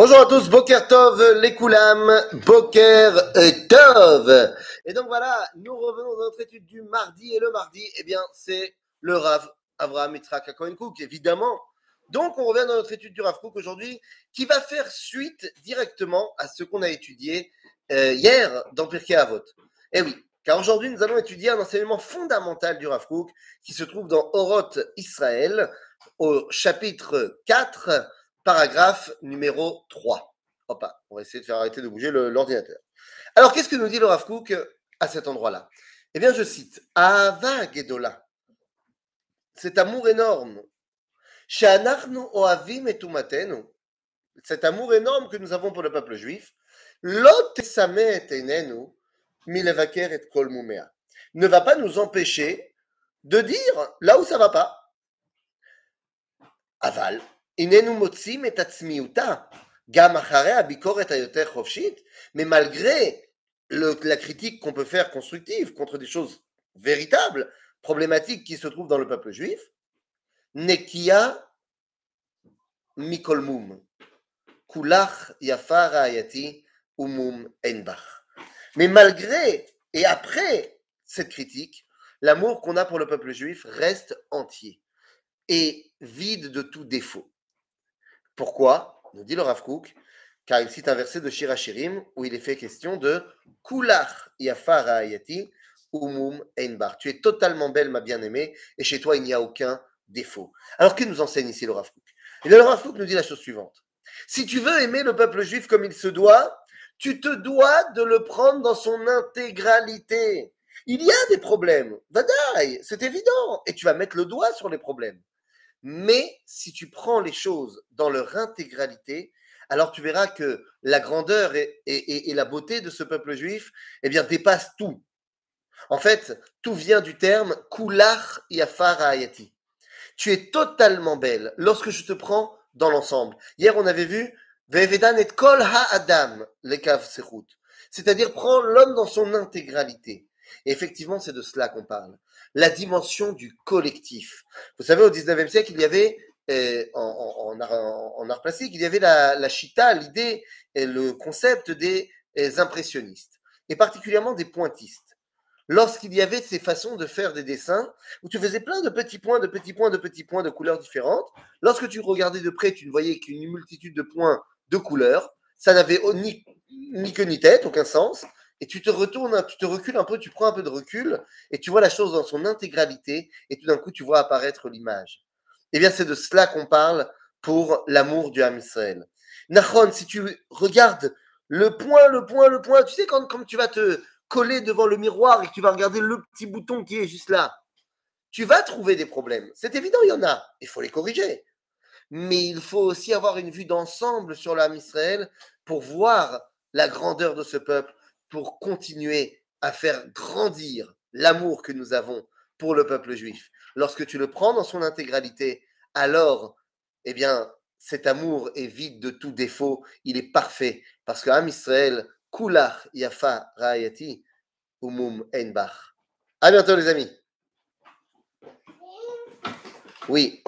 Bonjour à tous, Boker Tov, les Koulam, Boker euh, Tov. Et donc voilà, nous revenons dans notre étude du mardi. Et le mardi, eh bien, c'est le Rav Avraham Yitzhak Cohen Cook, évidemment. Donc on revient dans notre étude du Rav Cook aujourd'hui, qui va faire suite directement à ce qu'on a étudié euh, hier dans Pirkei Avot. Eh oui, car aujourd'hui nous allons étudier un enseignement fondamental du Rav Cook, qui se trouve dans Oroth Israël, au chapitre 4 paragraphe numéro 3. Hop, on va essayer de faire arrêter de bouger l'ordinateur. Alors, qu'est-ce que nous dit le Rav Kook à cet endroit-là? Eh bien, je cite Ava Gedola, cet amour énorme, Oavim et cet amour énorme que nous avons pour le peuple juif, ne va pas nous empêcher de dire là où ça va pas. Aval, mais malgré la critique qu'on peut faire constructive contre des choses véritables, problématiques qui se trouvent dans le peuple juif, Nekia Mikolmum, Kulach Ayati Umum Enbach. Mais malgré et après cette critique, l'amour qu'on a pour le peuple juif reste entier et vide de tout défaut. Pourquoi Nous dit le Rav car il cite un verset de Shirachirim où il est fait question de Kulach Yafar Ayati Umum Einbar. Tu es totalement belle, ma bien-aimée, et chez toi il n'y a aucun défaut. Alors que nous enseigne ici le Rav Kook? Et le Rav nous dit la chose suivante Si tu veux aimer le peuple juif comme il se doit, tu te dois de le prendre dans son intégralité. Il y a des problèmes, Vadaï, c'est évident, et tu vas mettre le doigt sur les problèmes. Mais si tu prends les choses dans leur intégralité, alors tu verras que la grandeur et, la beauté de ce peuple juif eh bien, dépasse tout. En fait, tout vient du terme Kulach Yafar Ayati. Tu es totalement belle lorsque je te prends dans l'ensemble. Hier, on avait vu Vevedan et Kol Ha-Adam, Lekav Sechut. C'est-à-dire prends l'homme dans son intégralité. Et effectivement, c'est de cela qu'on parle la dimension du collectif. Vous savez, au 19e siècle, il y avait, euh, en, art, plastique, il y avait la, la chita, l'idée et le concept des, des impressionnistes, et particulièrement des pointistes lorsqu'il y avait ces façons de faire des dessins où tu faisais plein de petits points, de petits points, de petits points de couleurs différentes. Lorsque tu regardais de près, tu ne voyais qu'une multitude de points de couleurs. Ça n'avait ni, ni queue ni tête, aucun sens et tu te retournes, tu te recules un peu, tu prends un peu de recul, et tu vois la chose dans son intégralité, et tout d'un coup, tu vois apparaître l'image. Eh bien, c'est de cela qu'on parle pour l'amour du Ham Israël. Nachon, si tu regardes le point, le point, le point, tu sais, quand, quand tu vas te coller devant le miroir et que tu vas regarder le petit bouton qui est juste là, tu vas trouver des problèmes. C'est évident, il y en a. Il faut les corriger. Mais il faut aussi avoir une vue d'ensemble sur l'âme Israël pour voir la grandeur de ce peuple, pour continuer à faire grandir l'amour que nous avons pour le peuple juif. Lorsque tu le prends dans son intégralité, alors, eh bien, cet amour est vide de tout défaut, il est parfait. Parce que Am Israël, Kulach Yafa Rayati, Umum Einbach. À bientôt, les amis. Oui.